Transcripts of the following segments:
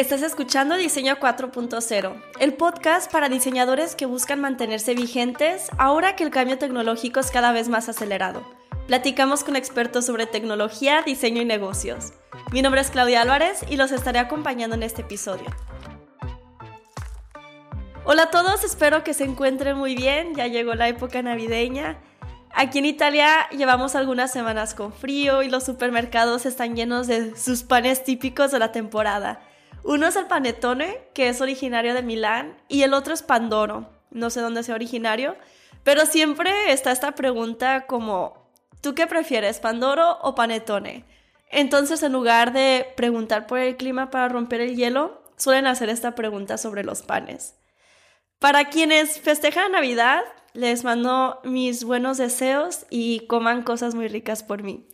Estás escuchando Diseño 4.0, el podcast para diseñadores que buscan mantenerse vigentes ahora que el cambio tecnológico es cada vez más acelerado. Platicamos con expertos sobre tecnología, diseño y negocios. Mi nombre es Claudia Álvarez y los estaré acompañando en este episodio. Hola a todos, espero que se encuentren muy bien, ya llegó la época navideña. Aquí en Italia llevamos algunas semanas con frío y los supermercados están llenos de sus panes típicos de la temporada. Uno es el panetone, que es originario de Milán, y el otro es Pandoro. No sé dónde sea originario, pero siempre está esta pregunta como, ¿tú qué prefieres, Pandoro o panetone? Entonces, en lugar de preguntar por el clima para romper el hielo, suelen hacer esta pregunta sobre los panes. Para quienes festejan Navidad, les mando mis buenos deseos y coman cosas muy ricas por mí.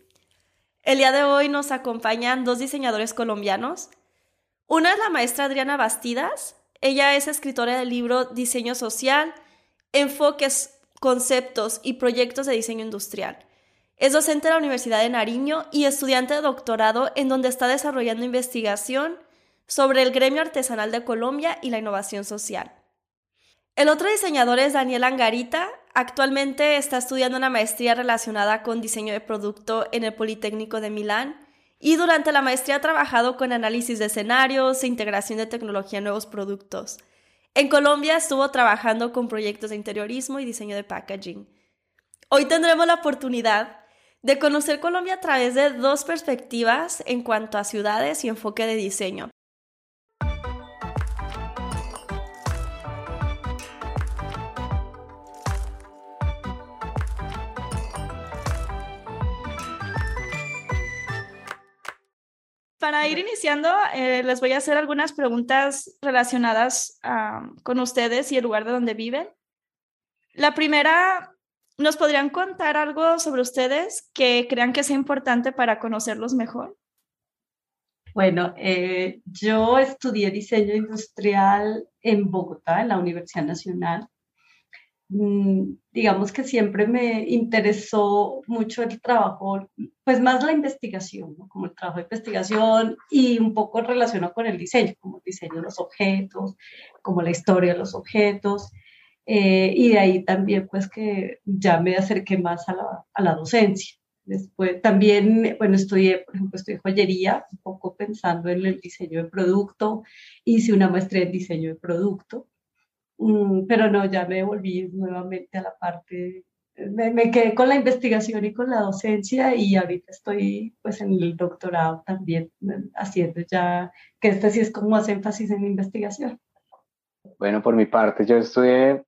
El día de hoy nos acompañan dos diseñadores colombianos, una es la maestra Adriana Bastidas. Ella es escritora del libro Diseño Social, Enfoques, Conceptos y Proyectos de Diseño Industrial. Es docente de la Universidad de Nariño y estudiante de doctorado en donde está desarrollando investigación sobre el gremio artesanal de Colombia y la innovación social. El otro diseñador es Daniel Angarita. Actualmente está estudiando una maestría relacionada con diseño de producto en el Politécnico de Milán y durante la maestría ha trabajado con análisis de escenarios e integración de tecnología en nuevos productos. En Colombia estuvo trabajando con proyectos de interiorismo y diseño de packaging. Hoy tendremos la oportunidad de conocer Colombia a través de dos perspectivas en cuanto a ciudades y enfoque de diseño. Para ir iniciando, eh, les voy a hacer algunas preguntas relacionadas con ustedes y el lugar de donde viven. La primera, ¿nos podrían contar algo sobre ustedes que crean que sea importante para conocerlos mejor? Bueno, eh, yo estudié diseño industrial en Bogotá, en la Universidad Nacional. Mm, digamos que siempre me interesó mucho el trabajo, pues más la investigación, como el trabajo de investigación y un poco relacionado con el diseño, como el diseño de los objetos, como la historia de los objetos. Eh, y de ahí también pues que ya me acerqué más a la, a la docencia. Después también, bueno, estudié, por ejemplo, estudié joyería, un poco pensando en el diseño de producto, hice una maestría en diseño de producto pero no, ya me volví nuevamente a la parte, me, quedé con la investigación y con la docencia y ahorita estoy pues en el doctorado también mm, haciendo ya, que este sí es como más énfasis en investigación. Bueno, por mi parte, yo estudié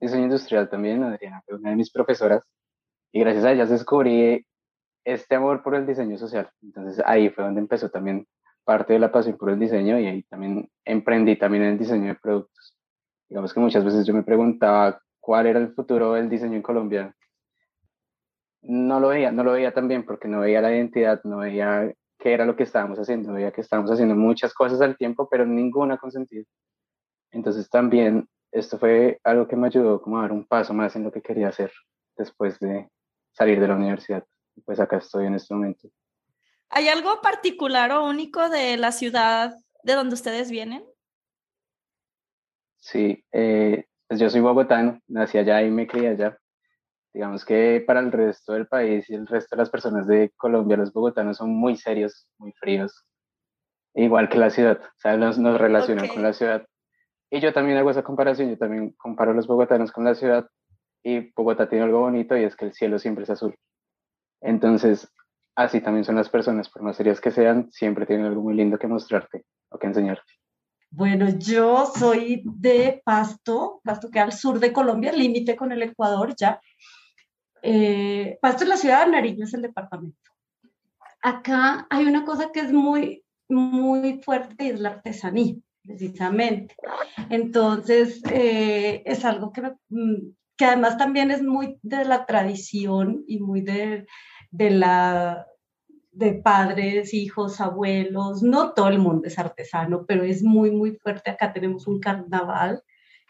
diseño industrial también, Adriana fue una de mis profesoras, y gracias a ella descubrí este amor por el diseño social. Entonces ahí fue donde empezó también parte de la pasión por el diseño y ahí también emprendí también el diseño de productos. Digamos que muchas veces yo me preguntaba cuál era el futuro del diseño en Colombia. No lo veía, no lo veía tan bien porque no veía la identidad, no veía qué era lo que estábamos haciendo, veía que estábamos haciendo muchas cosas al tiempo, pero ninguna con sentido. Entonces también esto fue algo que me ayudó como a dar un paso más en lo que quería hacer después de salir de la universidad. Pues acá estoy en este momento. ¿Hay algo particular o único de la ciudad de donde ustedes vienen? Sí, eh, pues yo soy bogotano, nací allá y me crié allá. Digamos que para el resto del país y el resto de las personas de Colombia, los bogotanos son muy serios, muy fríos, igual que la ciudad, o sea, nos, nos relacionan con la ciudad. Y yo también hago esa comparación, yo también comparo a los bogotanos con la ciudad y Bogotá tiene algo bonito y es que el cielo siempre es azul. Entonces, así también son las personas, por más serias que sean, siempre tienen algo muy lindo que mostrarte o que enseñarte. Bueno, yo soy de Pasto, Pasto que al sur de Colombia, límite con el Ecuador ya. Eh, Pasto es la ciudad, Nariño es el departamento. Acá hay una cosa que es muy, muy fuerte y es la artesanía, precisamente. Entonces, eh, es algo que, mm, que además también es muy de la tradición y muy de, de la de padres, hijos, abuelos, no todo el mundo es artesano, pero es muy, muy fuerte. Acá tenemos un carnaval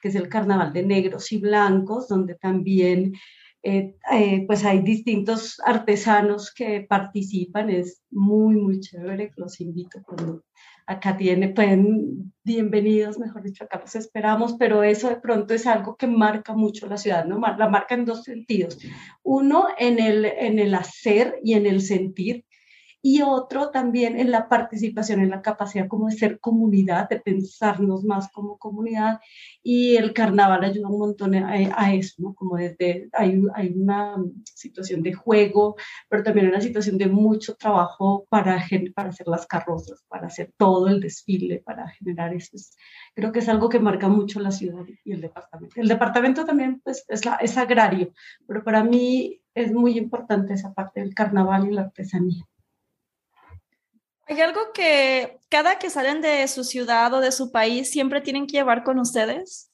que es el Carnaval de Negros y Blancos, donde también eh, eh, pues hay distintos artesanos que participan, es muy, muy chévere, los invito cuando acá tiene, pueden, bienvenidos, mejor dicho, acá los esperamos, pero eso de pronto es algo que marca mucho la ciudad, ¿no? La marca en dos sentidos. Uno, en el, en el hacer y en el sentir, y otro también en la participación, en la capacidad como de ser comunidad, de pensarnos más como comunidad. Y el carnaval ayuda un montón a, eso, ¿no? Como desde, hay, hay, una situación de juego, pero también una situación de mucho trabajo para, para hacer las carrozas, para hacer todo el desfile, para generar eso. Creo que es algo que marca mucho la ciudad y el departamento. El departamento también pues, es, la, es agrario, pero para mí es muy importante esa parte del carnaval y la artesanía. ¿Hay algo que cada que salen de su ciudad o de su país siempre tienen que llevar con ustedes?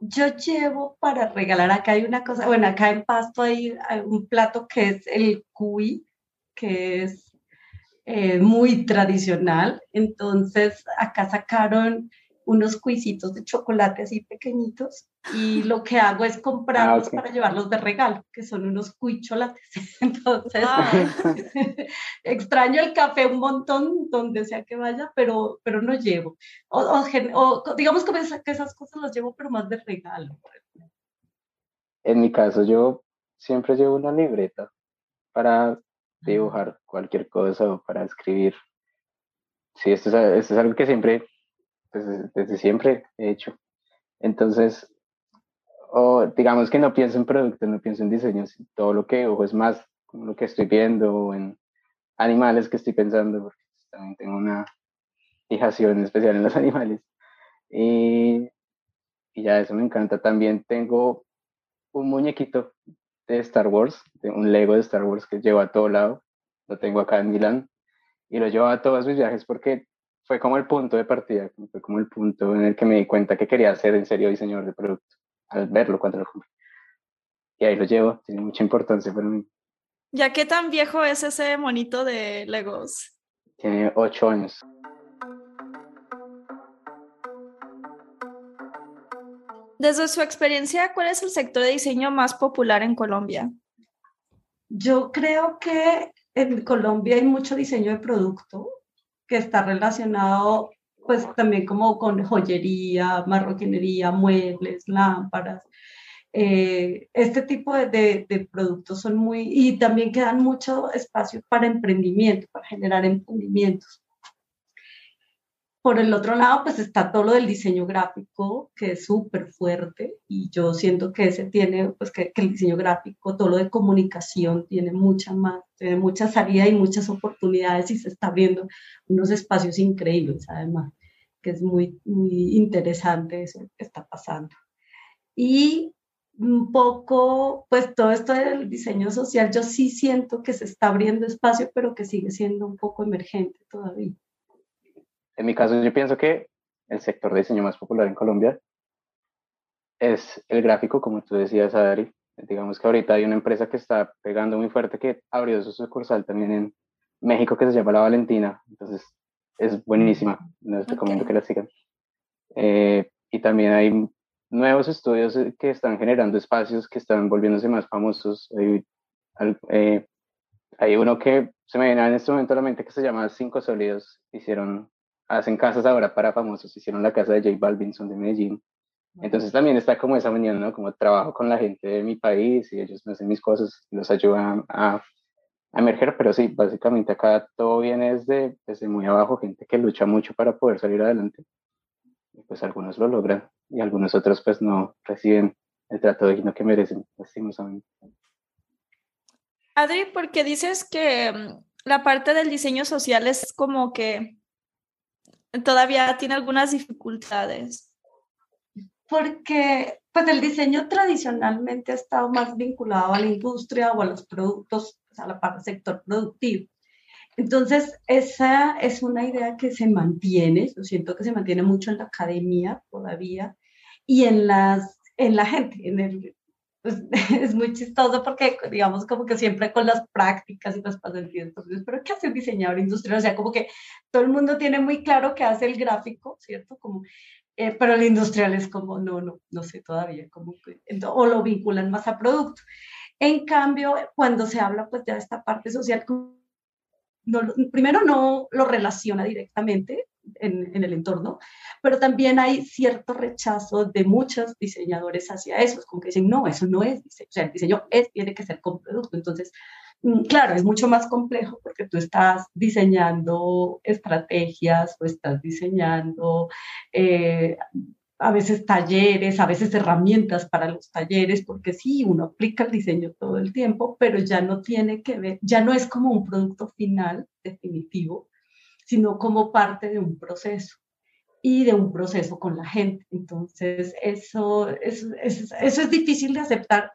Yo llevo para regalar, acá hay una cosa, bueno, acá en Pasto hay, un plato que es el cuy, que es eh, muy tradicional. Entonces, acá sacaron unos cuisitos de chocolate así pequeñitos y lo que hago es comprarlos ah, para llevarlos de regalo, que son unos cuicholates. Entonces, ah. extraño el café un montón donde sea que vaya, pero, pero no llevo. O, digamos que esas cosas las llevo, pero más de regalo. En mi caso, yo siempre llevo una libreta para dibujar cualquier cosa o para escribir. Sí, esto es, esto es algo que siempre desde, desde siempre he hecho. Entonces, o digamos que no pienso en productos, no pienso en diseños, todo lo que ojo es más como lo que estoy viendo en animales que estoy pensando, porque también tengo una fijación especial en los animales. Y, y ya eso me encanta. También tengo un muñequito de Star Wars, de un Lego de Star Wars que llevo a todo lado. Lo tengo acá en Milán y lo llevo a todos mis viajes porque fue como el punto de partida, fue como el punto en el que me di cuenta que quería ser en serio diseñador de producto, al verlo cuando lo compré. Y ahí lo llevo, tiene mucha importancia para mí. ¿Ya qué tan viejo es ese monito de Legos? Tiene ocho años. Desde su experiencia, ¿cuál es el sector de diseño más popular en Colombia? Yo creo que en Colombia hay mucho diseño de producto, que está relacionado pues también como con joyería, marroquinería, muebles, lámparas. Eh, este tipo de, de, productos son muy, y también quedan mucho espacio para emprendimiento, para generar emprendimientos. Por el otro lado, pues está todo lo del diseño gráfico, que es súper fuerte, y yo siento que ese tiene, pues que, el diseño gráfico, todo lo de comunicación, tiene mucha más, tiene mucha salida y muchas oportunidades y se está abriendo unos espacios increíbles, además, que es muy, muy interesante eso que está pasando. Y un poco, pues todo esto del diseño social, yo sí siento que se está abriendo espacio, pero que sigue siendo un poco emergente todavía. En mi caso, yo pienso que el sector de diseño más popular en Colombia es el gráfico, como tú decías, Adri. Digamos que ahorita hay una empresa que está pegando muy fuerte que abrió su sucursal también en México que se llama La Valentina. Entonces, es buenísima. Les recomiendo que la sigan. Eh, y también hay nuevos estudios que están generando espacios que están volviéndose más famosos. Hay, eh, hay uno que se me viene en este momento a la mente que se llama Cinco Sólidos. Hicieron hacen casas ahora para famosos, hicieron la casa de J Balvin, son de Medellín. Entonces también está como esa unión, ¿no? Como trabajo con la gente de mi país y ellos me hacen mis cosas los ayudan a, a emerger, pero sí, básicamente acá todo viene desde, desde muy abajo, gente que lucha mucho para poder salir adelante. Y pues algunos lo logran y algunos otros pues no reciben el trato digno que merecen, lastimosamente. Adri, porque dices que mm, la parte del diseño social es como que todavía tiene algunas dificultades. Porque pues el diseño tradicionalmente ha estado más vinculado a la industria o a los productos, a la parte sector productivo. Entonces, esa es una idea que se mantiene, yo siento que se mantiene mucho en la academia todavía y en, las, en la gente, en el, pues, es muy chistoso porque, digamos, como que siempre con las prácticas y las pasantías, entonces, pero ¿qué hace un diseñador industrial? O sea, como que todo el mundo tiene muy claro qué hace el gráfico, ¿cierto? Como, Eh, pero el industrial es como, no, no, no sé todavía, como o lo vinculan más a producto. En cambio, cuando se habla pues de esta parte social, primero no lo relaciona directamente en, en, el entorno, pero también hay cierto rechazo de muchos diseñadores hacia eso, como que dicen, no, eso no es diseño, o sea, el diseño es, tiene que ser con producto. Entonces, mm, claro, es mucho más complejo porque tú estás diseñando estrategias o estás diseñando eh, a veces talleres, a veces herramientas para los talleres, porque sí, uno aplica el diseño todo el tiempo, pero ya no tiene que ver, ya no es como un producto final definitivo, sino como parte de un proceso y de un proceso con la gente. Entonces, eso, eso, eso es difícil de aceptar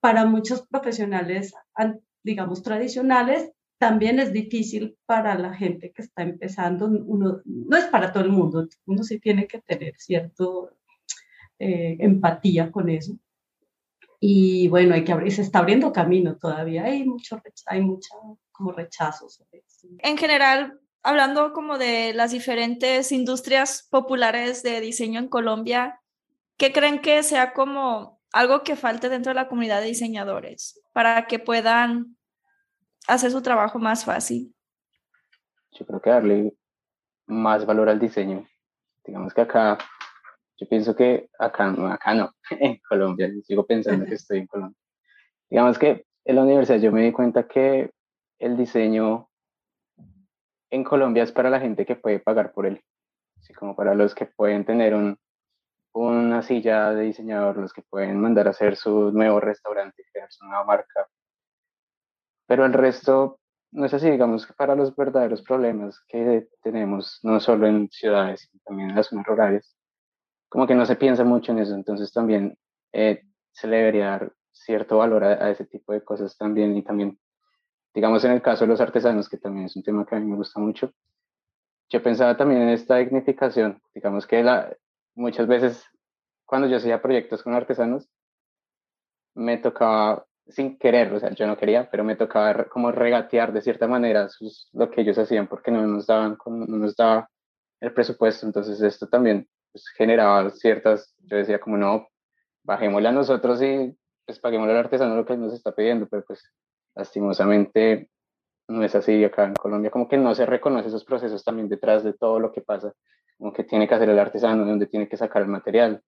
para muchos profesionales, digamos, tradicionales, también es difícil para la gente que está empezando. Uno, no es para todo el mundo, uno sí tiene que tener cierto eh, empatía con eso. Y bueno, hay que abrir, se está abriendo camino todavía, hay mucho, hay mucha como rechazo. En general, hablando como de las diferentes industrias populares de diseño en Colombia, ¿qué creen que sea como algo que falte dentro de la comunidad de diseñadores para que puedan hacer su trabajo más fácil? Yo creo que darle más valor al diseño. Digamos que acá, yo pienso que acá, no, acá no, en Colombia, sigo pensando que estoy en Colombia. Digamos que en la universidad yo me di cuenta que el diseño en Colombia es para la gente que puede pagar por él, así como para los que pueden tener un, una silla de diseñador, los que pueden mandar a hacer su nuevo restaurante, crear su nueva marca, pero el resto no es así, digamos que para los verdaderos problemas que tenemos, no solo en ciudades, sino también en las zonas rurales, como que no se piensa mucho en eso, entonces también eh, se debería dar cierto valor a, ese tipo de cosas también y también, digamos en el caso de los artesanos, que también es un tema que a mí me gusta mucho, yo pensaba también en esta dignificación, digamos que la, muchas veces cuando yo hacía proyectos con artesanos, me tocaba sin querer, o sea, yo no quería, pero me tocaba como regatear de cierta manera lo que ellos hacían porque no nos daban, no nos daba el presupuesto, entonces esto también pues, generaba ciertas, yo decía como no, bajémosle a nosotros y pues paguémosle al artesano lo que nos está pidiendo, pero pues lastimosamente no es así acá en Colombia, como que no se reconoce esos procesos también detrás de todo lo que pasa, como que tiene que hacer el artesano, de donde tiene que sacar el material,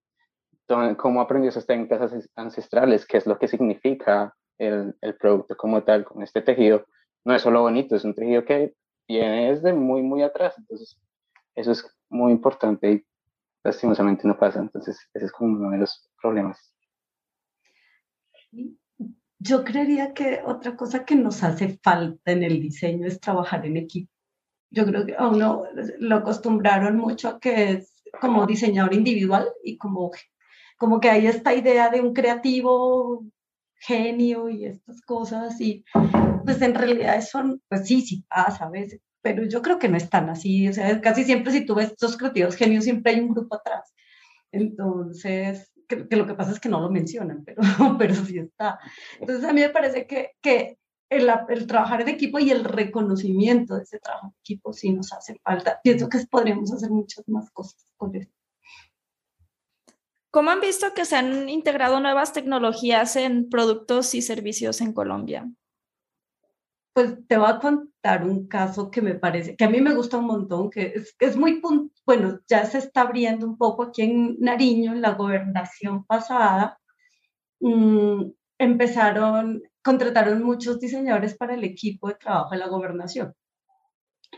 cómo aprendió esas técnicas ancestrales, qué es lo que significa el, el, producto como tal, con este tejido. No es solo bonito, es un tejido que viene desde muy, muy atrás. Entonces, eso es muy importante y lastimosamente no pasa. Entonces, ese es como uno de los problemas. Yo creería que otra cosa que nos hace falta en el diseño es trabajar en equipo. Yo creo que a uno lo acostumbraron mucho a que es como diseñador individual y como como que hay esta idea de un creativo genio y estas cosas y pues en realidad eso, pues sí, sí pasa a veces, pero yo creo que no es tan así, o sea, casi siempre si tú ves estos creativos genios siempre hay un grupo atrás. Entonces, que, lo que pasa es que no lo mencionan, pero, pero sí está. Entonces a mí me parece que, que el, el, trabajar en equipo y el reconocimiento de ese trabajo en equipo sí nos hace falta. Pienso que podríamos hacer muchas más cosas con esto. ¿Cómo han visto que se han integrado nuevas tecnologías en productos y servicios en Colombia? Pues te voy a contar un caso que me parece, que a mí me gusta un montón, que es, es muy, bueno, ya se está abriendo un poco aquí en Nariño, en la gobernación pasada. Mm, empezaron, contrataron muchos diseñadores para el equipo de trabajo de la gobernación.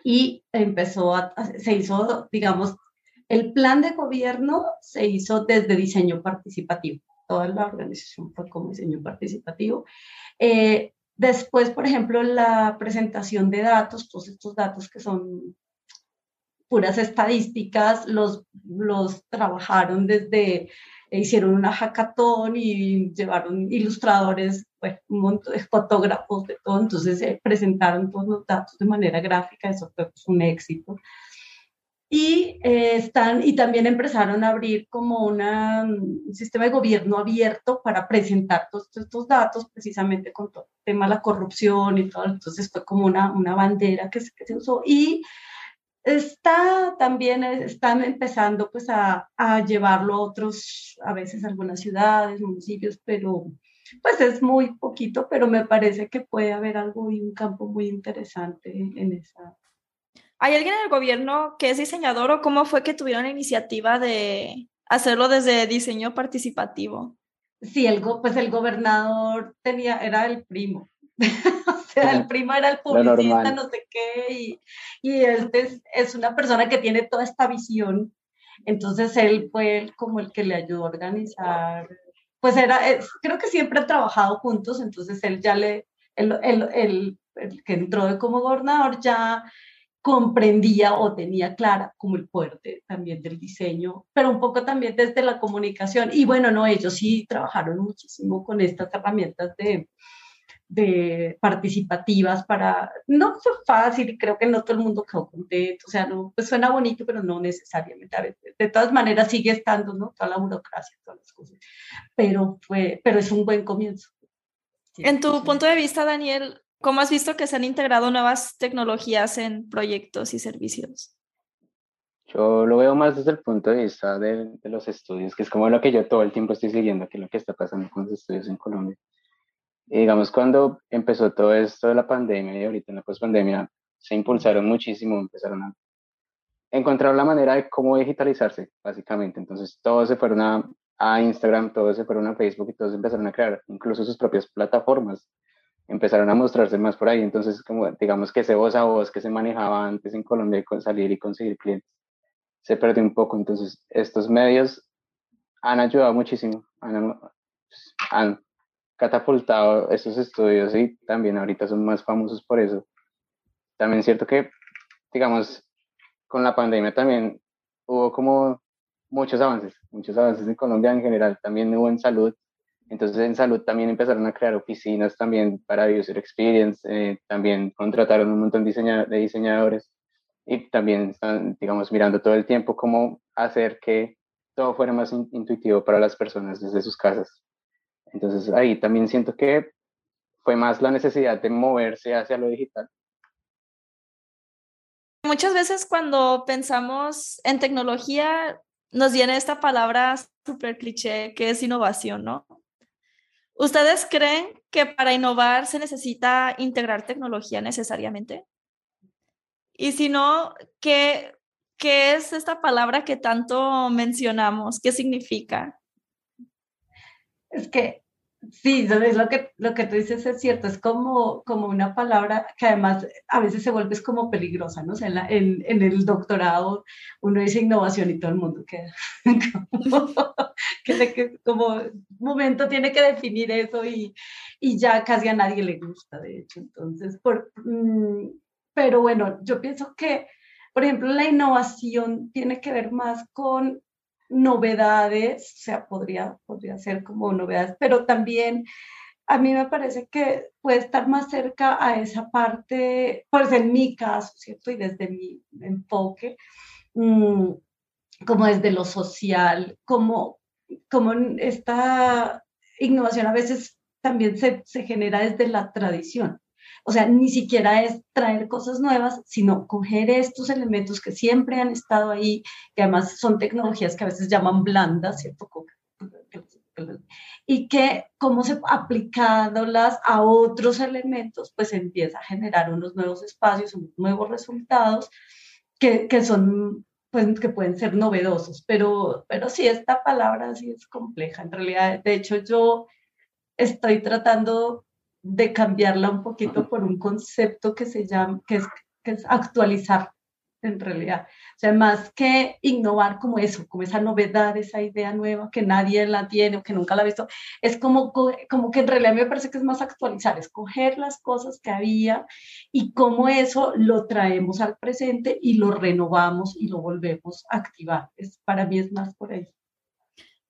Y empezó a, se hizo, digamos, el plan de gobierno se hizo desde diseño participativo. Toda la organización fue como diseño participativo. Eh, después, por ejemplo, la presentación de datos, todos estos datos que son puras estadísticas, los, los trabajaron desde, hicieron una hackathon y llevaron ilustradores, un montón de fotógrafos, de todo, entonces se presentaron todos los datos de manera gráfica, eso fue pues, un éxito. Y, eh, están, y también empezaron a abrir como una, un sistema de gobierno abierto para presentar todos estos datos precisamente con todo el tema de la corrupción y todo. Entonces fue como una, una bandera que se, que se usó. Y Está también, están empezando pues a, a llevarlo a otros, a veces algunas ciudades, municipios, pero pues es muy poquito, pero me parece que puede haber algo y un campo muy interesante en esa. ¿Hay alguien en el gobierno que es diseñador o cómo fue que tuvieron la iniciativa de hacerlo desde diseño participativo? Sí, el, pues el gobernador tenía, era el primo. o sea, el primo era el publicista, no sé qué, y, y él es, es, una persona que tiene toda esta visión. Entonces él fue como el que le ayudó a organizar pues era, creo que siempre han trabajado juntos, entonces él ya le, el, el, el, el, que entró de como gobernador ya comprendía o tenía clara como el fuerte también del diseño, pero un poco también desde la comunicación. Y bueno, no, ellos sí trabajaron muchísimo con estas herramientas de, de participativas para, no fue fácil creo que no todo el mundo quedó contento, o sea, no, pues suena bonito, pero no necesariamente. A veces, de todas maneras sigue estando, ¿no? Toda la burocracia, todas las cosas, pero fue, pero es un buen comienzo. en tu punto de vista, Daniel, ¿cómo has visto que se han integrado nuevas tecnologías en proyectos y servicios? Yo lo veo más desde el punto de vista de, de los estudios, que es como lo que yo todo el tiempo estoy siguiendo, que es lo que está pasando con los estudios en Colombia digamos, cuando empezó todo esto de la pandemia y ahorita en la pospandemia, se impulsaron muchísimo, empezaron a encontrar la manera de cómo digitalizarse, básicamente. Entonces, todos se fueron a, a Instagram, todos se fueron a Facebook y todos empezaron a crear incluso sus propias plataformas. Empezaron a mostrarse más por ahí. Entonces, como digamos que ese voz a voz que se manejaba antes en Colombia con salir y conseguir clientes, se perdió un poco. Entonces, estos medios han ayudado muchísimo, han, han catapultado estos estudios y también ahorita son más famosos por eso. También es cierto que, digamos, con la pandemia también hubo como muchos avances, muchos avances en Colombia en general, también hubo en salud. Entonces en salud también empezaron a crear oficinas también para User Experience, eh, también contrataron un montón de, diseñadores y también están, digamos, mirando todo el tiempo cómo hacer que todo fuera más intuitivo para las personas desde sus casas. Entonces ahí también siento que fue más la necesidad de moverse hacia lo digital. Muchas veces cuando pensamos en tecnología nos viene esta palabra súper cliché que es innovación, ¿no? ¿Ustedes creen que para innovar se necesita integrar tecnología necesariamente? Y si no, ¿qué, qué es esta palabra que tanto mencionamos? ¿Qué significa? Es que sí, es lo que, lo que tú dices es cierto, es como, como una palabra que además a veces se vuelve como peligrosa, ¿no? O sea, en, en, el doctorado uno dice innovación y todo el mundo queda como, que, como momento tiene que definir eso y, y, ya casi a nadie le gusta, de hecho. Entonces, por, mm, pero bueno, yo pienso que, por ejemplo, la innovación tiene que ver más con novedades, o sea, podría, podría ser como novedades, pero también a mí me parece que puede estar más cerca a esa parte, pues en mi caso, ¿cierto? Y desde mi enfoque, mm, como desde lo social, como, como esta innovación a veces también se, se genera desde la tradición. O sea, ni siquiera es traer cosas nuevas, sino coger estos elementos que siempre han estado ahí, que además son tecnologías que a veces llaman blandas, ¿cierto? Y que como se aplicándolas a otros elementos, pues empieza a generar unos nuevos espacios, unos nuevos resultados que, que son pues que pueden ser novedosos, pero, pero sí, esta palabra sí es compleja. En realidad, de hecho, yo estoy tratando de cambiarla un poquito por un concepto que se llama, que es, que es actualizar en realidad. O sea, más que innovar como eso, como esa novedad, esa idea nueva que nadie la tiene o que nunca la ha visto, es como, como que en realidad me parece que es más actualizar, escoger las cosas que había y cómo eso lo traemos al presente y lo renovamos y lo volvemos a activar. Es, para mí es más por ahí.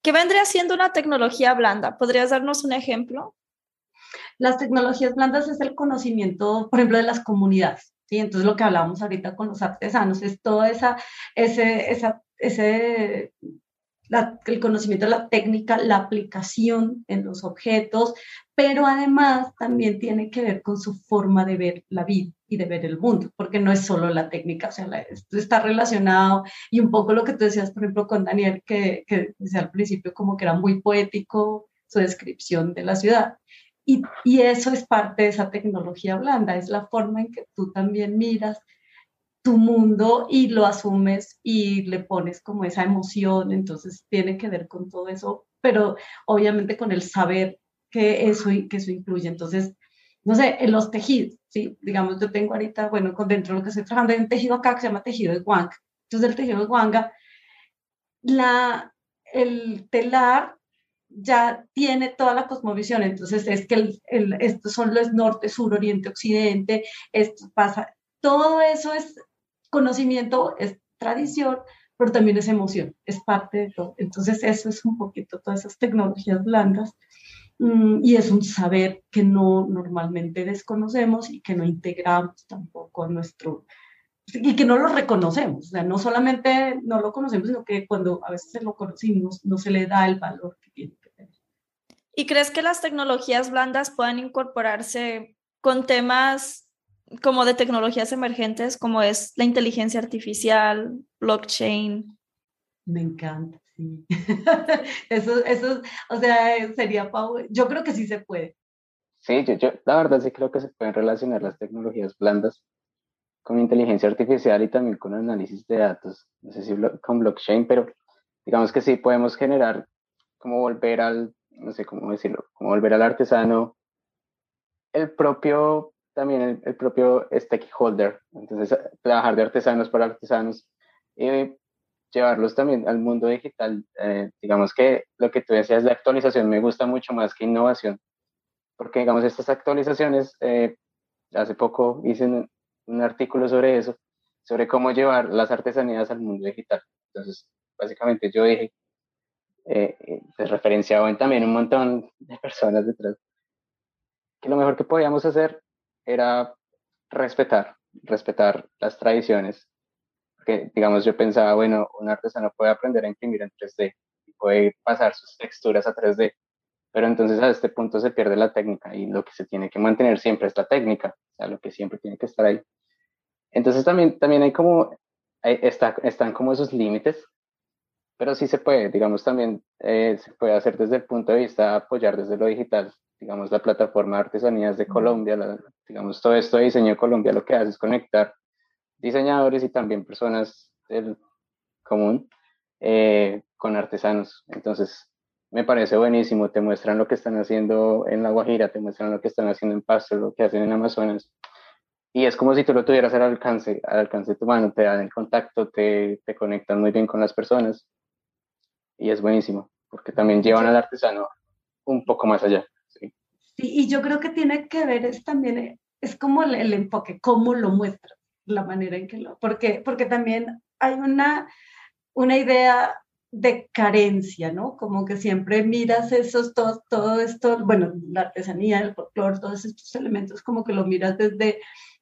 ¿Qué vendría siendo una tecnología blanda? ¿Podrías darnos un ejemplo? Las tecnologías blandas es el conocimiento, por ejemplo, de las comunidades. ¿sí? Entonces, lo que hablábamos ahorita con los artesanos es todo esa, ese, esa, ese, el conocimiento de la técnica, la aplicación en los objetos, pero además también tiene que ver con su forma de ver la vida, y de ver el mundo, porque no es solo la técnica, o sea, esto está relacionado y un poco lo que tú decías, por ejemplo, con Daniel, que, que decía al principio como que era muy poético su descripción de la ciudad. Y, y eso es parte de esa tecnología blanda, es la forma en que tú también miras tu mundo y lo asumes y le pones como esa emoción, entonces tiene que ver con todo eso, pero obviamente con el saber que eso, que eso incluye. Entonces, no sé, en los tejidos, ¿sí? Digamos, yo tengo ahorita, bueno, dentro de lo que estoy trabajando, hay un tejido acá que se llama tejido de guanga. Entonces, el tejido de guanga, la, el telar ya tiene toda la cosmovisión, entonces es que el, el, estos son los norte, sur, oriente, occidente, esto pasa, todo eso es conocimiento, es tradición, pero también es emoción, es parte de todo. Entonces eso es un poquito todas esas tecnologías blandas Mm, y es un saber que no normalmente desconocemos y que no integramos tampoco a nuestro, y que no lo reconocemos, o sea, no solamente no lo conocemos, sino que cuando a veces lo conocimos no se le da el valor que tiene. ¿Y crees que las tecnologías blandas puedan incorporarse con temas como de tecnologías emergentes, como es la inteligencia artificial, blockchain? Me encanta. eso, eso, o sea, sería, yo creo que sí se puede. Sí, yo, yo la verdad sí creo que se pueden relacionar las tecnologías blandas con inteligencia artificial y también con análisis de datos, no sé si con blockchain, pero digamos que sí podemos generar, como volver al, no sé cómo decirlo, como volver al artesano, el propio, también el, propio stakeholder, entonces trabajar de artesanos para artesanos, y llevarlos también al mundo digital. Eh, digamos que lo que tú decías de actualización me gusta mucho más que innovación, porque digamos estas actualizaciones, eh, hace poco hice un, artículo sobre eso, sobre cómo llevar las artesanías al mundo digital. Entonces, básicamente yo dije, eh, pues referenciado también un montón de personas detrás, que lo mejor que podíamos hacer era respetar, respetar las tradiciones, porque, digamos, yo pensaba, bueno, un artesano puede aprender a imprimir en 3D y puede pasar sus texturas a 3D, pero entonces a este punto se pierde la técnica y lo que se tiene que mantener siempre es la técnica, o sea, lo que siempre tiene que estar ahí. Entonces también, también hay como, está, están como esos límites, pero sí se puede, digamos, también eh, se puede hacer desde el punto de vista apoyar desde lo digital, digamos, la plataforma de artesanías de Colombia, digamos, todo esto de diseño de Colombia lo que hace es conectar diseñadores y también personas del común eh, con artesanos. Entonces, me parece buenísimo, te muestran lo que están haciendo en La Guajira, te muestran lo que están haciendo en Pasto, lo que hacen en Amazonas. Y es como si tú lo tuvieras al alcance, al alcance de tu mano, te dan el contacto, te, te conectan muy bien con las personas. Y es buenísimo, porque también llevan al artesano un poco más allá. Sí, sí y yo creo que tiene que ver es también, es como el, el enfoque, cómo lo muestras la manera en que lo, porque, porque también hay una, una idea de carencia, ¿no? Como que siempre miras esos, todo, todo esto, bueno, la artesanía, el folclore, todos estos elementos, como que lo miras desde,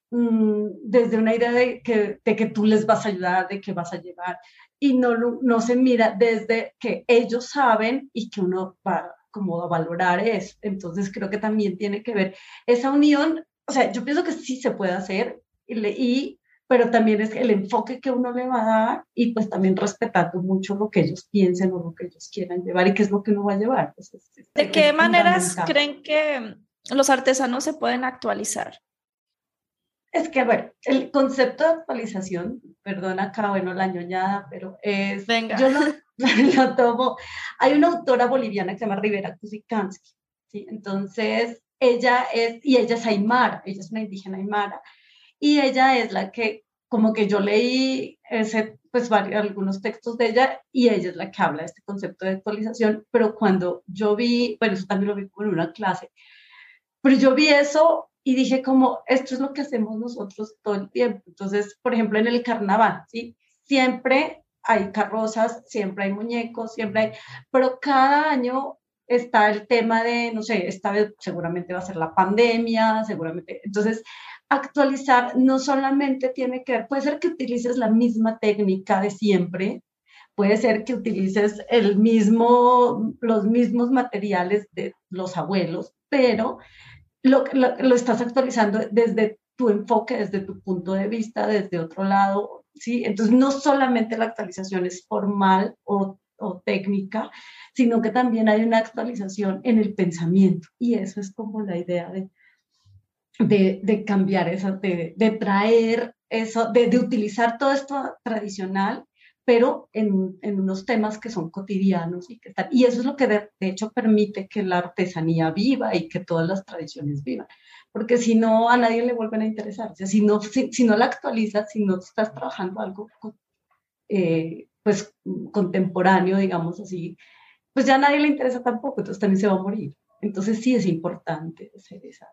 mm, desde una idea de que, de que tú les vas a ayudar, de que vas a llevar, y no, no se mira desde que ellos saben y que uno va como a valorar eso. Entonces creo que también tiene que ver esa unión, o sea, yo pienso que sí se puede hacer, y, pero también es el enfoque que uno le va a dar y pues también respetando mucho lo que ellos piensen o lo que ellos quieran llevar y qué es lo que uno va a llevar. Pues, ¿De qué maneras creen que los artesanos se pueden actualizar? Es que, bueno, el concepto de actualización, perdón acá, bueno, la ñoñada, pero es... Venga. Yo lo, lo tomo... Hay una autora boliviana que se llama Rivera Kusikansky, ¿sí? Entonces, ella es, y ella es aymara, ella es una indígena aymara, y ella es la que, como que yo leí ese, pues varios, algunos textos de ella y ella es la que habla de este concepto de actualización, pero cuando yo vi, bueno, eso también lo vi en una clase, pero yo vi eso y dije como, esto es lo que hacemos nosotros todo el tiempo. Entonces, por ejemplo, en el carnaval, ¿sí? Siempre hay carrozas, siempre hay muñecos, siempre hay, pero cada año está el tema de, no sé, esta vez seguramente va a ser la pandemia, seguramente. Entonces, actualizar no solamente tiene que ver, puede ser que utilices la misma técnica de siempre, puede ser que utilices el mismo, los mismos materiales de los abuelos, pero lo, lo, lo estás actualizando desde tu enfoque desde tu punto de vista, desde otro lado, ¿sí? Entonces, no solamente la actualización es formal o, o técnica, sino que también hay una actualización en el pensamiento. Y eso es como la idea de, de, de cambiar eso, de, de traer eso, de, de, utilizar todo esto tradicional, pero en, en, unos temas que son cotidianos y que están, y eso es lo que de, de, hecho permite que la artesanía viva y que todas las tradiciones vivan, porque si no a nadie le vuelven a interesar, o sea, si no, si, si no la actualizas, si no estás trabajando algo eh, pues contemporáneo, digamos así, pues ya a nadie le interesa tampoco, entonces también se va a morir. Entonces sí es importante hacer esa,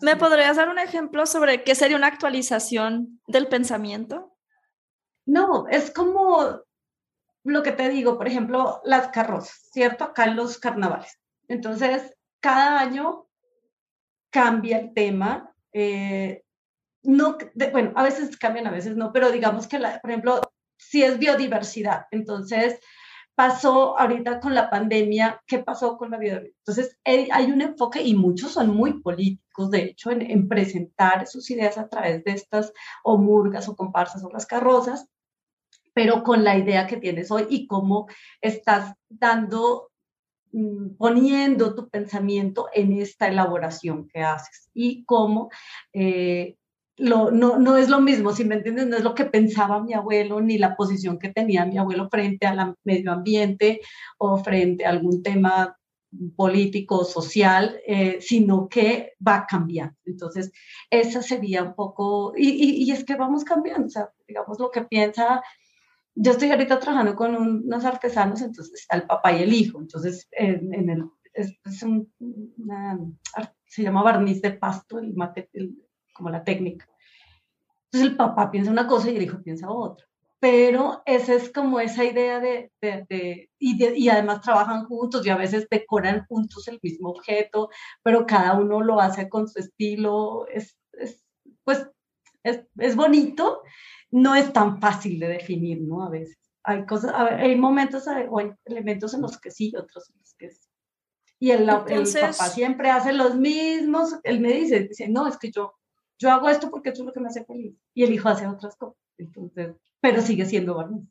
¿Me podrías dar un ejemplo sobre qué sería una actualización del pensamiento? No, es como lo que te digo, por ejemplo, las carrozas, ¿cierto? Acá en los carnavales. Entonces, cada año cambia el tema. Eh, no, de, bueno, a veces cambian, a veces no, pero digamos que, la, por ejemplo, si es biodiversidad, entonces pasó ahorita con la pandemia, qué pasó con la vida. Entonces, hay un enfoque y muchos son muy políticos, de hecho, en, en, presentar sus ideas a través de estas o murgas o comparsas o las carrozas, pero con la idea que tienes hoy y cómo estás dando, mm, poniendo tu pensamiento en esta elaboración que haces y cómo eh, lo, no, no es lo mismo, si me entiendes, no es lo que pensaba mi abuelo ni la posición que tenía mi abuelo frente al medio ambiente o frente a algún tema político, social, eh, sino que va cambiando. Entonces, esa sería un poco, y, y, y, es que vamos cambiando, o sea, digamos lo que piensa, yo estoy ahorita trabajando con un, unos artesanos, entonces está el papá y el hijo, entonces en, en el, es, es un, una, se llama barniz de pasto, el, mate, el como la técnica. Entonces el papá piensa una cosa y el hijo piensa otra. Pero esa es como esa idea de, de, de, y, de, y además trabajan juntos y a veces decoran juntos el mismo objeto, pero cada uno lo hace con su estilo. Es, es pues es, es, bonito, no es tan fácil de definir, ¿no? A veces. Hay cosas, hay momentos o hay elementos en los que sí, otros en los que sí. Y el, Entonces, el papá siempre hace los mismos, él me dice, dice, no, es que yo yo hago esto porque esto es lo que me hace feliz. Y el hijo hace otras cosas. Entonces, pero sigue siendo barniz.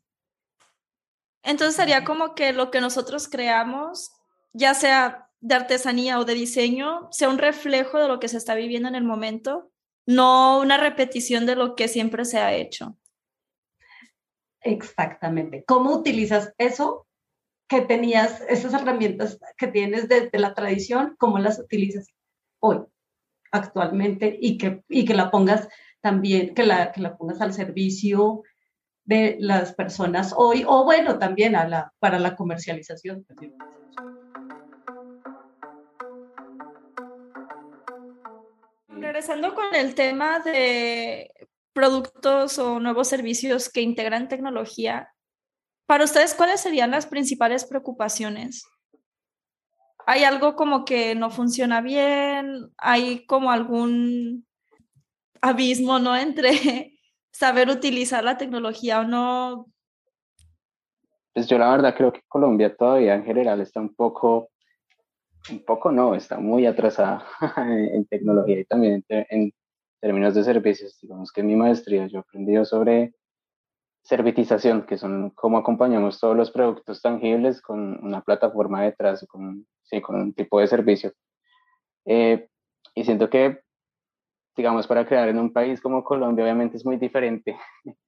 Entonces sería como que lo que nosotros creamos, ya sea de artesanía o de diseño, sea un reflejo de lo que se está viviendo en el momento, no una repetición de lo que siempre se ha hecho. Exactamente. ¿Cómo utilizas eso que tenías, esas herramientas que tienes desde la tradición, cómo las utilizas hoy? actualmente y que, y que la pongas también, que la, que la pongas al servicio de las personas hoy, o bueno, también para la comercialización. Regresando con el tema de productos o nuevos servicios que integran tecnología, para ustedes, ¿cuáles serían las principales preocupaciones? hay algo como que no funciona bien, hay como algún abismo, ¿no? Entre saber utilizar la tecnología o no. Pues yo la verdad creo que Colombia todavía en general está un poco, un poco no, está muy atrasada en tecnología y también en, términos de servicios. Digamos que en mi maestría yo he aprendido sobre servitización, que son cómo acompañamos todos los productos tangibles con una plataforma detrás, con sí, con un tipo de servicio. Eh, y siento que, digamos, para crear en un país como Colombia, obviamente es muy diferente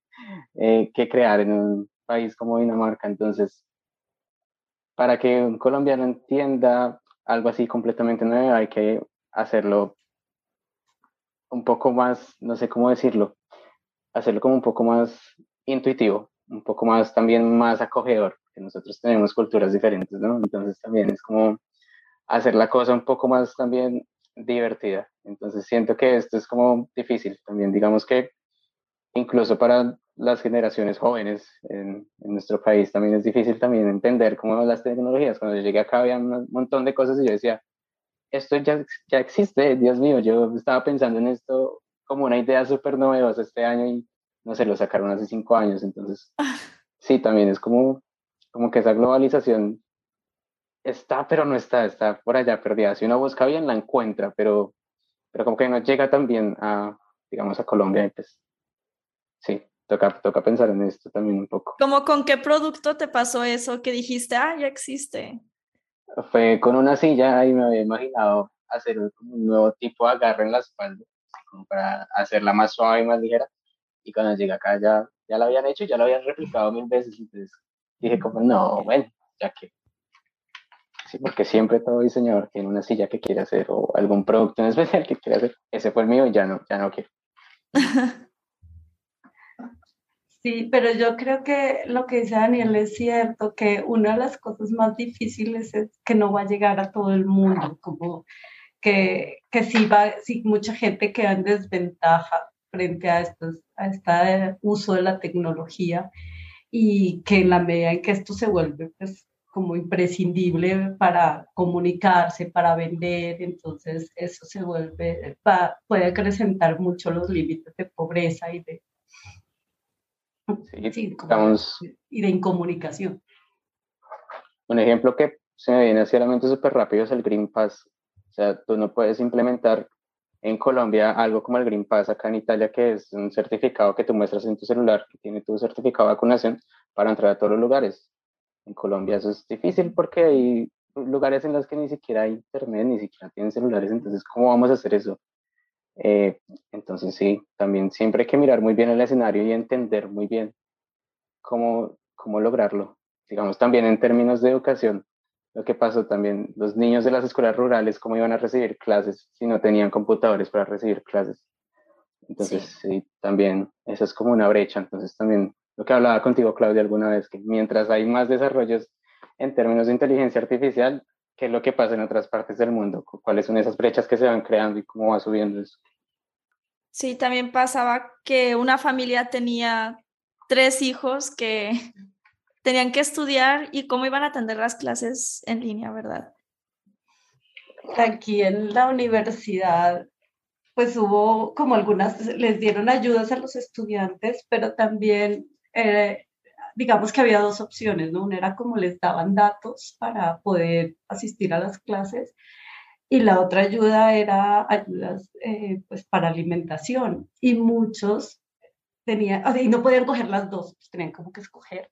eh, que crear en un país como Dinamarca. Entonces, para que un colombiano entienda algo así completamente nuevo, hay que hacerlo un poco más, no sé cómo decirlo, hacerlo como un poco más intuitivo, un poco más también más acogedor, que nosotros tenemos culturas diferentes, ¿no? Entonces también es como hacer la cosa un poco más también divertida. Entonces siento que esto es como difícil también, digamos que incluso para las generaciones jóvenes en, en, nuestro país también es difícil también entender cómo las tecnologías. Cuando yo llegué acá había un montón de cosas y yo decía, esto ya, ya existe, Dios mío, yo estaba pensando en esto como una idea súper novedosa este año y no sé, lo sacaron hace cinco años, entonces sí, también es como, como que esa globalización está, pero no está, está por allá perdida. Si uno busca bien, la encuentra, pero, pero como que no llega también a, digamos, a Colombia y pues sí, toca, toca pensar en esto también un poco. ¿Cómo con qué producto te pasó eso que dijiste, ah, ya existe? Fue con una silla y me había imaginado hacer un, nuevo tipo de agarre en la espalda, como para hacerla más suave y más ligera. Y cuando llegué acá ya, ya la habían hecho y ya lo habían replicado mil veces. Entonces dije como, no, bueno, ya que... Sí, porque siempre todo diseñador tiene una silla que quiere hacer o algún producto en especial que quiere hacer. Ese fue el mío y ya no, ya no quiero. Sí, pero yo creo que lo que dice Daniel es cierto, que una de las cosas más difíciles es que no va a llegar a todo el mundo, como que, que sí, va, sí mucha gente queda en desventaja frente a, estos, a este uso de la tecnología y que en la medida en que esto se vuelve pues, como imprescindible para comunicarse, para vender, entonces eso se vuelve, va, puede acrecentar mucho los límites de pobreza y de Sí, y de incomunicación. Un ejemplo que se me viene hacia la mente súper rápido es el Green Pass. O sea, tú no puedes implementar en Colombia algo como el Green Pass acá en Italia, que es un certificado que tú muestras en tu celular, que tiene tu certificado de vacunación para entrar a todos los lugares. En Colombia eso es difícil porque hay lugares en los que ni siquiera hay internet, ni siquiera tienen celulares, entonces ¿cómo vamos a hacer eso? Eh, entonces sí, también siempre hay que mirar muy bien el escenario y entender muy bien cómo, cómo lograrlo. Digamos también en términos de educación, lo que pasó también, los niños de las escuelas rurales, cómo iban a recibir clases si no tenían computadores para recibir clases. Entonces sí, también eso es como una brecha. Entonces también lo que hablaba contigo, Claudia, alguna vez, que mientras hay más desarrollos en términos de inteligencia artificial, qué es lo que pasa en otras partes del mundo, cuáles son esas brechas que se van creando y cómo va subiendo eso. Sí, también pasaba que una familia tenía tres hijos que tenían que estudiar y cómo iban a atender las clases en línea, ¿verdad? Aquí en la universidad, pues hubo como algunas, les dieron ayudas a los estudiantes, pero también eh, digamos que había dos opciones, ¿no? Una era como les daban datos para poder asistir a las clases y la otra ayuda era ayudas eh, pues para alimentación y muchos tenían, o sea, y no podían coger las dos, pues tenían como que escoger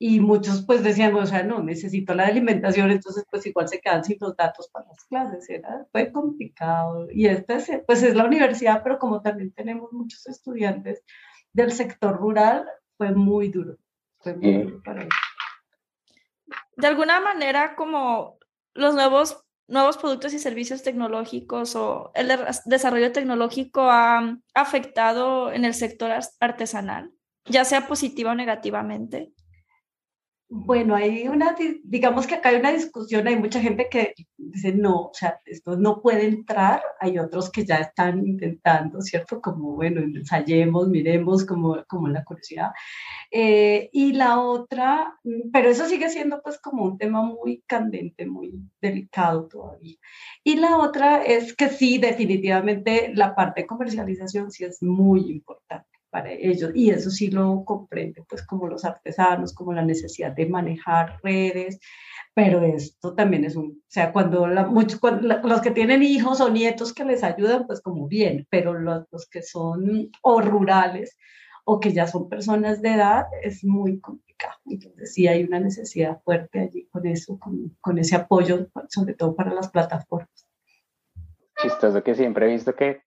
y muchos pues decían, o sea, no, necesito la alimentación, entonces pues igual se quedan sin los datos para las clases, era, fue complicado. Y este pues es la universidad, pero como también tenemos muchos estudiantes del sector rural, fue muy duro. De alguna manera, como los nuevos, nuevos productos y servicios tecnológicos o el desarrollo tecnológico ha afectado en el sector artesanal, ya sea positiva o negativamente. Bueno, hay una, digamos que acá hay una discusión, hay mucha gente que dice, no, o sea, esto no puede entrar, hay otros que ya están intentando, ¿cierto? Como, bueno, ensayemos, miremos como, como la curiosidad. Eh, y la otra, pero eso sigue siendo pues como un tema muy candente, muy delicado todavía. Y la otra es que sí, definitivamente la parte de comercialización sí es muy importante para ellos y eso sí lo comprende pues como los artesanos, como la necesidad de manejar redes, pero esto también es un, o sea, cuando, la, muchos, los que tienen hijos o nietos que les ayudan, pues como bien, pero los, los, que son o rurales o que ya son personas de edad, es muy complicado. Entonces sí hay una necesidad fuerte allí con eso, con, con ese apoyo, sobre todo para las plataformas. Chistoso que siempre he visto que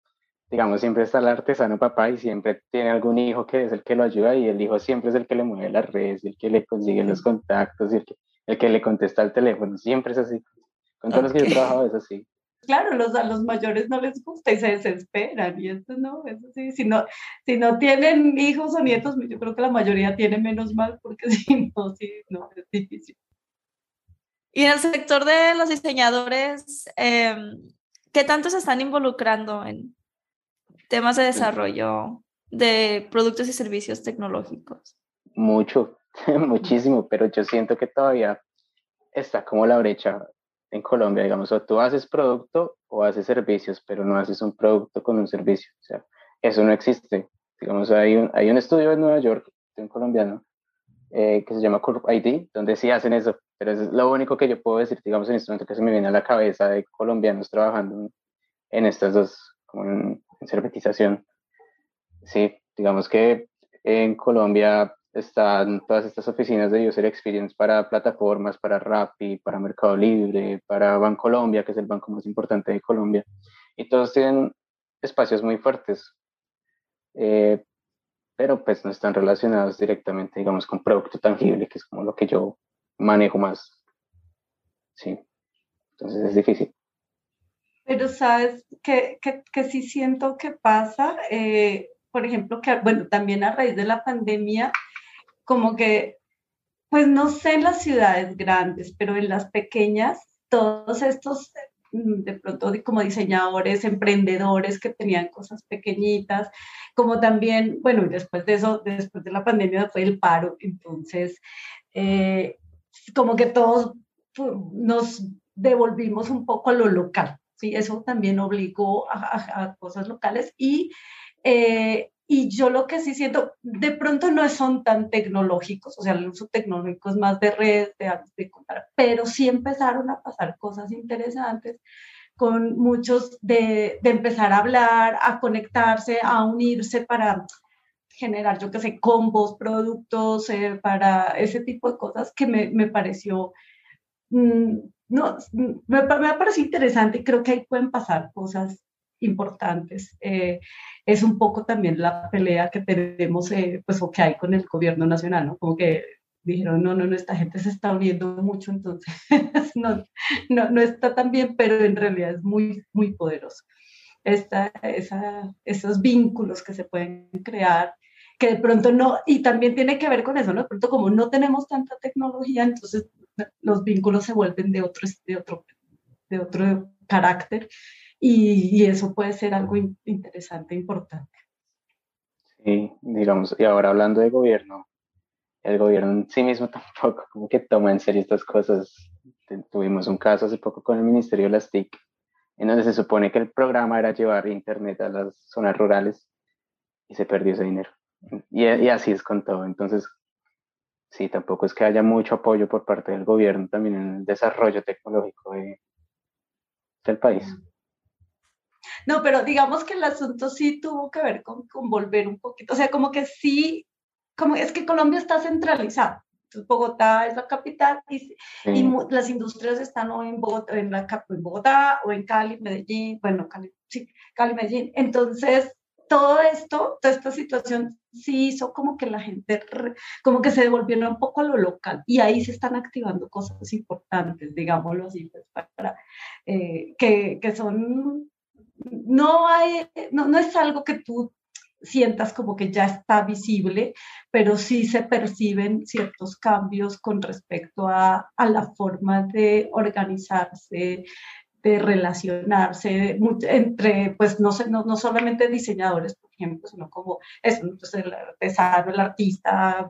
digamos, siempre está el artesano papá y siempre tiene algún hijo que es el que lo ayuda y el hijo siempre es el que le mueve las redes, el que le consigue los contactos, y el que, el que le contesta al teléfono, siempre es así. Con todos los que yo he trabajado es así. Claro, los, a los mayores no les gusta y se desesperan y esto no, eso sí, si no, si no tienen hijos o nietos, yo creo que la mayoría tiene menos mal porque si no, sí, no, es difícil. Y en el sector de los diseñadores, eh, ¿qué tanto se están involucrando en, temas de desarrollo de productos y servicios tecnológicos? Mucho, muchísimo, pero yo siento que todavía está como la brecha en Colombia, digamos, o tú haces producto o haces servicios, pero no haces un producto con un servicio. O sea, eso no existe. Digamos, hay un, hay un estudio en Nueva York, un colombiano, eh, que se llama Curve ID, donde sí hacen eso, pero es lo único que yo puedo decir, digamos, en este momento que se me viene a la cabeza de colombianos trabajando en estas dos, como en, en sí, digamos que en Colombia están todas estas oficinas de User Experience para plataformas, para Rappi, para Mercado Libre, para Bancolombia, que es el banco más importante de Colombia, y todos tienen espacios muy fuertes, eh, pero pues no están relacionados directamente, digamos, con producto tangible, que es como lo que yo manejo más. Sí, entonces es difícil. Pero sabes que, que, sí siento que pasa, eh, por ejemplo, que, bueno, también a raíz de la pandemia, como que, pues no sé en las ciudades grandes, pero en las pequeñas, todos estos, mm, de pronto como diseñadores, emprendedores que tenían cosas pequeñitas, como también, bueno, después de eso, después de la pandemia fue el paro, entonces, eh, como que todos nos devolvimos un poco a lo local, ¿sí? Eso también obligó a, cosas locales y eh, y yo lo que sí siento, de pronto no son tan tecnológicos, o sea, el uso tecnológico es más de red, de, de pero sí empezaron a pasar cosas interesantes con muchos de, de empezar a hablar, a conectarse, a unirse para generar, yo qué sé, combos, productos, eh, para ese tipo de cosas que me, me pareció, mm, no, me, me parecido interesante creo que ahí pueden pasar cosas importantes. Eh, es un poco también la pelea que tenemos, eh, pues, o que hay con el gobierno nacional, ¿no? Como que dijeron, no, no, no, esta gente se está uniendo mucho, entonces no, no, no, está tan bien, pero en realidad es muy, muy poderoso. Esta, esa, esos vínculos que se pueden crear, que de pronto no, y también tiene que ver con eso, ¿no? De pronto como no tenemos tanta tecnología, entonces los vínculos se vuelven de otro, de otro, de otro carácter y, eso puede ser algo interesante, importante. Sí, digamos, y ahora hablando de gobierno, el gobierno en sí mismo tampoco como que toma en serio estas cosas. Tuvimos un caso hace poco con el Ministerio de las TIC, en donde se supone que el programa era llevar internet a las zonas rurales y se perdió ese dinero. Y, y así es con todo. Entonces, sí, tampoco es que haya mucho apoyo por parte del gobierno también en el desarrollo tecnológico del país. No, pero digamos que el asunto sí tuvo que ver con, con volver un poquito, o sea, como que sí, como es que Colombia está centralizado. Bogotá es la capital y, y, las industrias están o en Bogotá, en, la, en Bogotá o en Cali, Medellín, bueno, Cali, sí, Cali, Medellín. Entonces, todo esto, toda esta situación sí hizo como que la gente, como que se devolviera un poco a lo local y ahí se están activando cosas importantes, digámoslo así, pues, para, eh, que, que son no, hay, no, es algo que tú sientas como que ya está visible, pero sí se perciben ciertos cambios con respecto a, la forma de organizarse, de relacionarse entre, pues no, no, no solamente diseñadores, por ejemplo, sino como eso, entonces el artesano, el artista,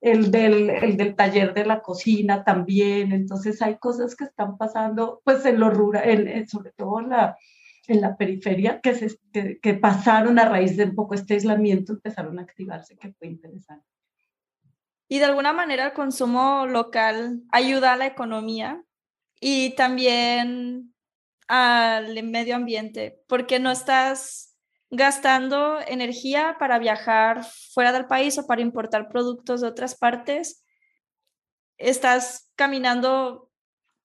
el del, el del, taller de la cocina también, entonces hay cosas que están pasando, pues en lo rural, sobre todo en la, en la periferia que, se, que, pasaron a raíz de un poco este aislamiento, empezaron a activarse, que fue interesante. Y de alguna manera el consumo local ayuda a la economía y también al medio ambiente, porque no estás gastando energía para viajar fuera del país o para importar productos de otras partes. Estás caminando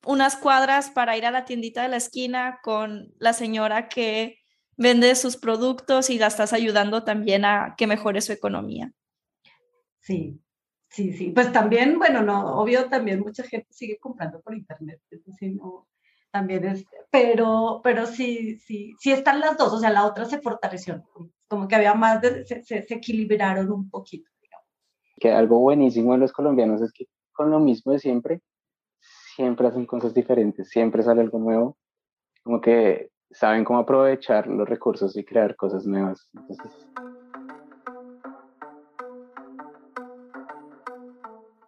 unas cuadras para ir a la tiendita de la esquina con la señora que vende sus productos y la estás ayudando también a que mejore su economía. Sí, sí, sí. Pues también, bueno, no, obvio, también mucha gente sigue comprando por internet. no, también es, pero, pero sí, sí, sí están las dos, o sea, la otra se fortaleció, como que había más, de, se, se, equilibraron un poquito. Digamos. Que algo buenísimo en los colombianos es que con lo mismo de siempre, siempre hacen cosas diferentes, siempre sale algo nuevo, como que saben cómo aprovechar los recursos y crear cosas nuevas.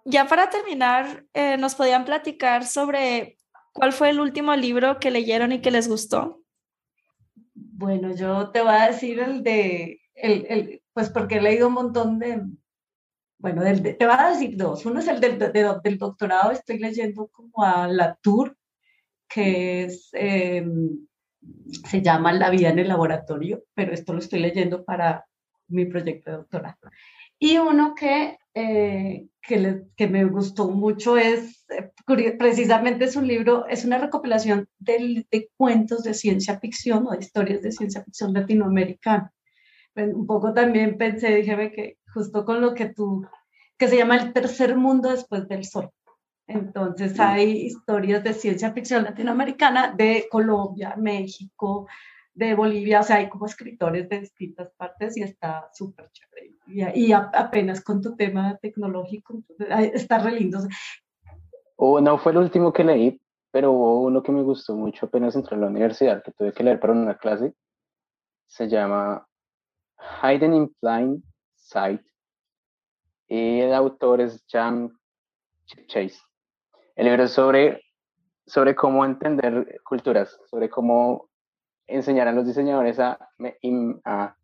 Ya para terminar, eh, ¿nos podían platicar sobre cuál fue el último libro que leyeron y que les gustó? Bueno, yo te voy a decir el de, el, el, pues porque he leído un montón de, bueno, te voy a decir dos. Uno es el del, del doctorado, estoy leyendo como a la Tour, que es, em, se llama La vida en el laboratorio, pero esto lo estoy leyendo para, mi proyecto de doctorado. Y uno que, eh, que, que, me gustó mucho es, eh, precisamente es un libro, es una recopilación de, de, cuentos de ciencia ficción o de historias de ciencia ficción latinoamericana. Pues, un poco también pensé, dije, que justo con lo que tú, que se llama El tercer mundo después del sol. Entonces hay historias de ciencia ficción latinoamericana de Colombia, México, de Bolivia, o sea, hay como escritores de distintas partes y está súper chévere. Y, apenas con tu tema tecnológico, está re lindo. Oh, no fue el último que leí, pero hubo uno que me gustó mucho apenas entré a la universidad, que tuve que leer para una clase. Se llama Hidden in Plain Sight. Y el autor es Jam Chase. El libro es sobre, sobre cómo entender culturas, sobre cómo enseñar a los diseñadores a, a,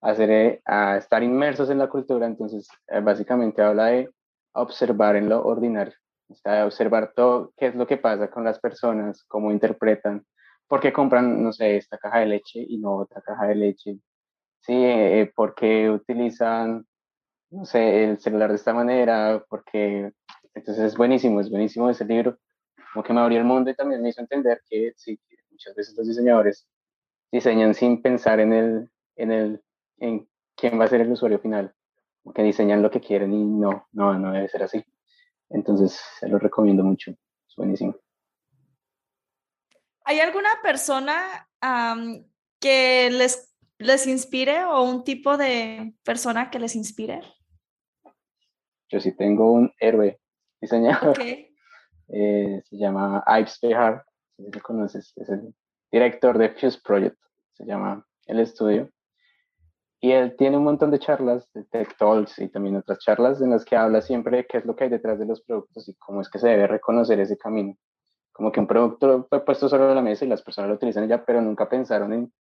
hacer, eh, a estar inmersos en la cultura. Entonces, eh, básicamente habla de observar en lo ordinario, o sea, observar todo, qué es lo que pasa con las personas, cómo interpretan, por qué compran, no sé, esta caja de leche y no otra caja de leche. Sí, eh, por qué utilizan, no sé, el celular de esta manera, porque entonces es buenísimo, es buenísimo ese libro, como que me abrió el mundo y también me hizo entender que sí, muchas veces los diseñadores diseñan sin pensar en el, en el, en quién va a ser el usuario final, que diseñan lo que quieren y no, no, no debe ser así. Entonces, se lo recomiendo mucho, es buenísimo. ¿Hay alguna persona que les, les inspire o un tipo de persona que les inspire? Yo sí tengo un héroe diseñador. Eh, se llama Ives Behar, si lo conoces, es el director de Fuse Project se llama el estudio. Y él tiene un montón de charlas de Tech Talks y también otras charlas en las que habla siempre de qué es lo que hay detrás de los productos y cómo es que se debe reconocer ese camino. Como que un producto fue puesto sobre la mesa y las personas lo utilizan ya, pero nunca pensaron en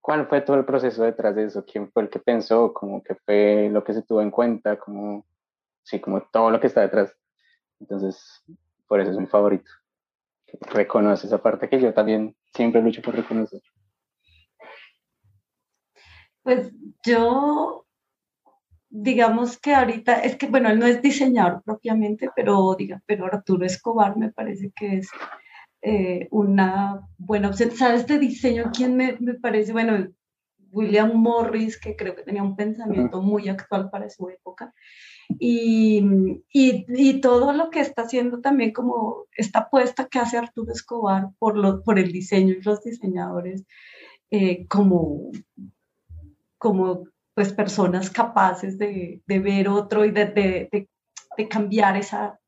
cuál fue todo el proceso detrás de eso, quién fue el que pensó, como que fue lo que se tuvo en cuenta, como, sí, como todo lo que está detrás. Entonces, por eso es mi favorito. Reconoce esa parte que yo también siempre lucho por reconocer. Pues yo, digamos que ahorita, es que bueno, él no es diseñador propiamente, pero, diga, pero Arturo Escobar me parece que es eh, una buena opción. ¿Sabes de diseño quién me, me, parece? Bueno, William Morris, que creo que tenía un pensamiento muy actual para su época. Y, y, y, todo lo que está haciendo también como esta apuesta que hace Arturo Escobar por, lo, por el diseño y los diseñadores eh, como como pues personas capaces de, de ver otro y de, de, de, cambiar esa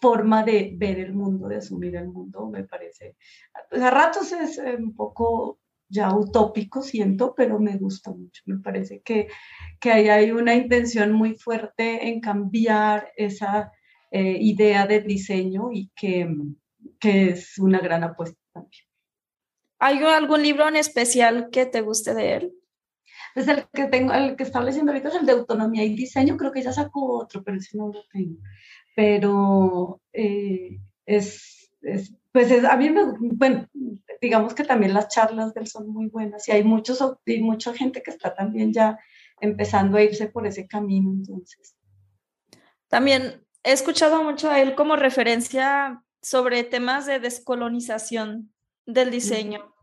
forma de ver el mundo, de asumir el mundo, me parece. Pues a ratos es eh, un poco ya utópico, siento, pero me gusta mucho. Me parece que, que ahí hay una intención muy fuerte en cambiar esa eh, idea de diseño y que, que es una gran apuesta también. ¿Hay algún libro en especial que te guste de él? Pues el que tengo, el que está leyendo ahorita es el de autonomía y diseño, creo que ya sacó otro, pero ese no lo tengo. Pero eh, es, es, pues es, a mí me, bueno, digamos que también las charlas de él son muy buenas y hay muchos, y mucha gente que está también ya empezando a irse por ese camino, entonces. También he escuchado mucho a él como referencia sobre temas de descolonización del diseño,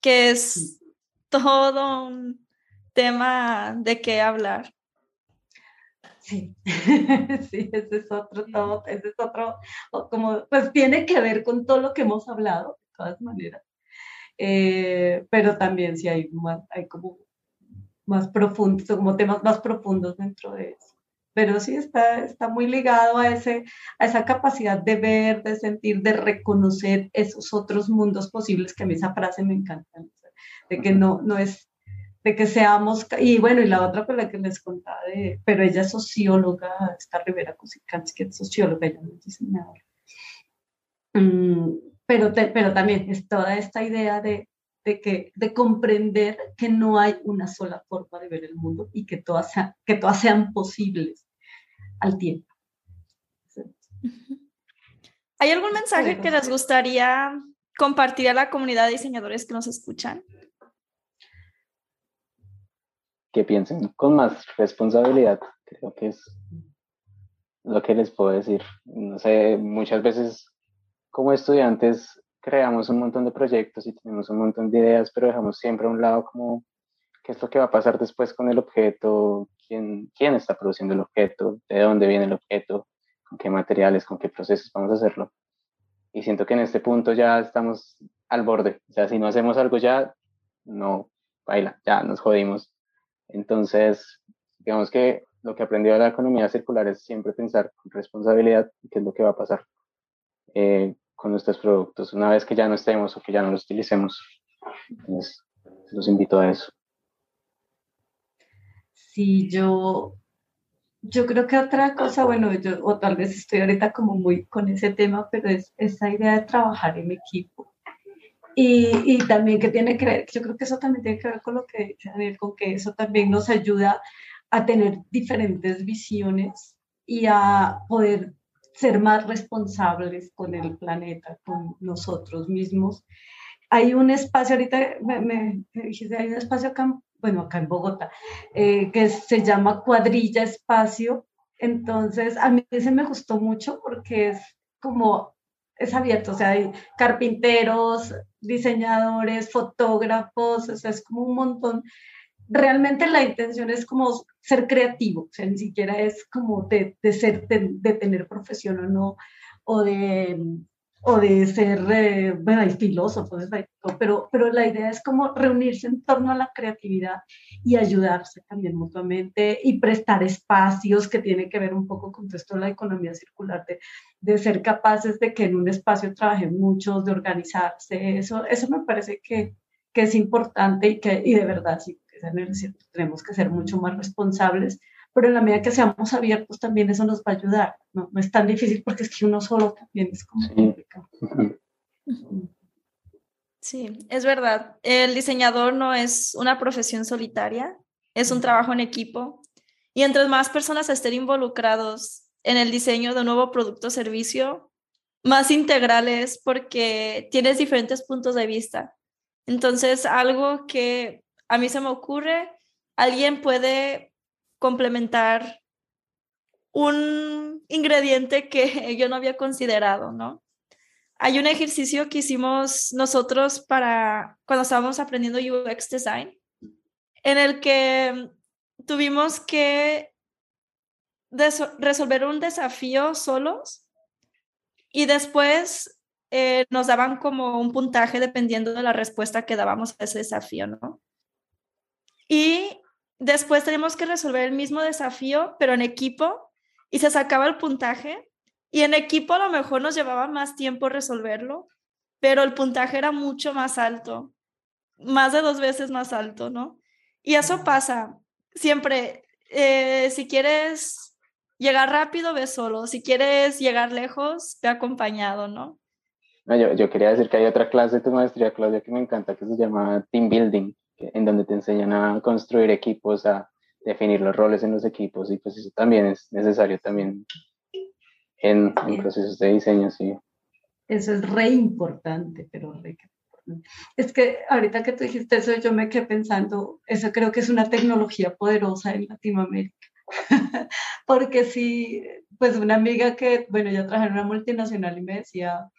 que es todo un tema de qué hablar. Sí, sí, ese es otro todo, ese es otro, como, pues tiene que ver con todo lo que hemos hablado, de todas maneras. Eh, pero también sí hay, más, hay como más profundos, como temas más profundos dentro de eso. Pero sí está, está muy ligado a, ese, a esa capacidad de ver, de sentir, de reconocer esos otros mundos posibles, que a mí esa frase me encanta, de que no, no es de que seamos, y bueno, y la otra con la que les contaba, de, pero ella es socióloga, está Rivera Cusicans, que es socióloga, ella no es diseñadora. Mm, pero, pero también es toda esta idea de, de, que, de comprender que no hay una sola forma de ver el mundo y que todas, que todas sean posibles al tiempo. ¿Hay algún mensaje que les gustaría compartir a la comunidad de diseñadores que nos escuchan? Que piensen con más responsabilidad, creo que es lo que les puedo decir. No sé, muchas veces como estudiantes creamos un montón de proyectos y tenemos un montón de ideas, pero dejamos siempre a un lado como qué es lo que va a pasar después con el objeto, quién, quién está produciendo el objeto, de dónde viene el objeto, con qué materiales, con qué procesos vamos a hacerlo. Y siento que en este punto ya estamos al borde. O sea, si no hacemos algo ya, no, baila, ya nos jodimos. Entonces, digamos que lo que aprendió de la economía circular es siempre pensar con responsabilidad qué es lo que va a pasar eh, con nuestros productos una vez que ya no estemos o que ya no los utilicemos. Entonces, los invito a eso. Sí, yo, yo creo que otra cosa, bueno, yo, o tal vez estoy ahorita como muy con ese tema, pero es esa idea de trabajar en equipo. Y, y, también que tiene que ver, yo creo que eso también tiene que ver con lo que dice con que eso también nos ayuda a tener diferentes visiones y a poder ser más responsables con el planeta, con nosotros mismos. Hay un espacio, ahorita me, me, dijiste, hay un espacio acá, bueno, acá en Bogotá, eh, que se llama Cuadrilla Espacio. Entonces, a mí ese me gustó mucho porque es como, es abierto, o sea, hay carpinteros, diseñadores, fotógrafos, o sea, es como un montón. Realmente la intención es como ser creativo, o sea, ni siquiera es como de, de ser, de, tener profesión o no, o de, o de ser, eh, bueno, hay filósofos, pero, pero la idea es como reunirse en torno a la creatividad y ayudarse también mutuamente y prestar espacios que tiene que ver un poco con esto de la economía circular, de, de ser capaces de que en un espacio trabajen muchos, de organizarse, eso, eso me parece que, que es importante y que y de verdad sí tenemos que ser mucho más responsables, pero en la medida que seamos abiertos también eso nos va a ayudar, no, no es tan difícil porque es que uno solo también es como complicado. Sí, es verdad. El diseñador no es una profesión solitaria, es un trabajo en equipo y entre más personas estén involucrados en el diseño de un nuevo producto o servicio, más integrales porque tienes diferentes puntos de vista. Entonces, algo que a mí se me ocurre, alguien puede complementar un ingrediente que yo no había considerado, ¿no? Hay un ejercicio que hicimos nosotros para cuando estábamos aprendiendo UX design, en el que tuvimos que resolver un desafío solos y después eh, nos daban como un puntaje dependiendo de la respuesta que dábamos a ese desafío, ¿no? Y después tenemos que resolver el mismo desafío, pero en equipo, y se sacaba el puntaje. Y en equipo a lo mejor nos llevaba más tiempo resolverlo, pero el puntaje era mucho más alto, más de dos veces más alto, ¿no? Y eso pasa siempre. Eh, si quieres llegar rápido, ve solo. Si quieres llegar lejos, ve acompañado, ¿no? no yo, yo, quería decir que hay otra clase de tu maestría, Claudia, que me encanta, que se llama Team Building en donde te enseñan a construir equipos, a definir los roles en los equipos y pues eso también es necesario también en, procesos de diseño, sí. Eso es re importante, pero re es que ahorita que tú dijiste eso, yo me quedé pensando, eso creo que es una tecnología poderosa en Latinoamérica. Porque sí, pues una amiga que, bueno, yo trabajé en una multinacional y me decía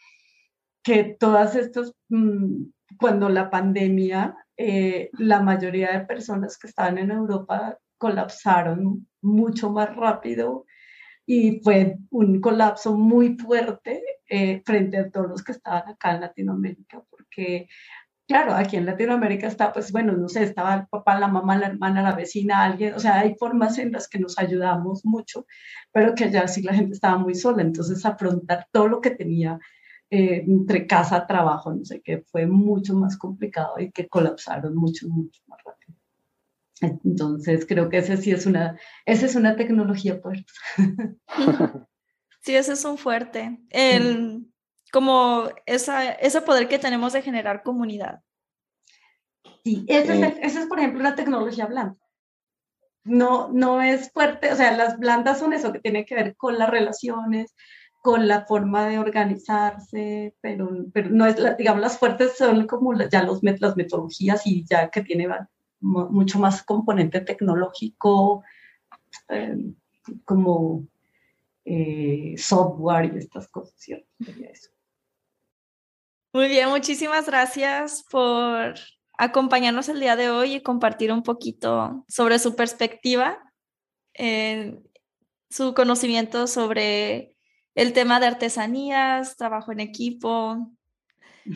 que todas estas, mm, cuando la pandemia eh, la mayoría de personas que estaban en Europa colapsaron mucho más rápido y fue un colapso muy fuerte eh, frente a todos los que estaban acá en Latinoamérica, porque claro, aquí en Latinoamérica está, pues bueno, no sé, estaba el papá, la mamá, la hermana, la vecina, alguien, o sea, hay formas en las que nos ayudamos mucho, pero que allá sí la gente estaba muy sola, entonces afrontar todo lo que tenía eh, entre casa, trabajo, no sé qué, fue mucho más complicado y que colapsaron mucho, mucho más rápido. Entonces, creo que ese sí es una, esa es una tecnología fuerte. Sí, ese es un fuerte. El, como esa, ese poder que tenemos de generar comunidad. Sí, esa es, ese es, por ejemplo, una tecnología blanda. No, no es fuerte, o sea, las blandas son eso que tiene que ver con las relaciones, con la forma de organizarse, pero, pero no es, la, digamos, las fuertes son como ya los, las metodologías y ya que tiene mucho más componente tecnológico, eh, como eh, software y estas cosas, ¿cierto? Muy bien, muchísimas gracias por acompañarnos el día de hoy y compartir un poquito sobre su perspectiva, su conocimiento sobre el tema de artesanías, trabajo en equipo,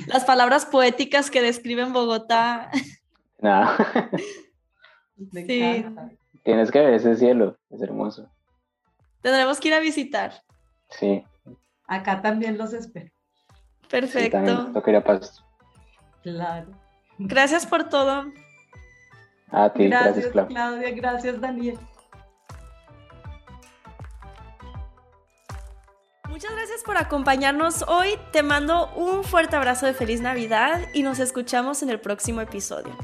las palabras poéticas que describen Bogotá. No. sí. Tienes que ver ese cielo, es hermoso. Tendremos que ir a visitar. Sí. Acá también los espero. Perfecto. Sí, también ir a Pasto. Claro. Gracias por todo. A ti, gracias, gracias Claudia. Gracias, Daniel. Muchas gracias por acompañarnos hoy. Te mando un fuerte abrazo de feliz Navidad y nos escuchamos en el próximo episodio.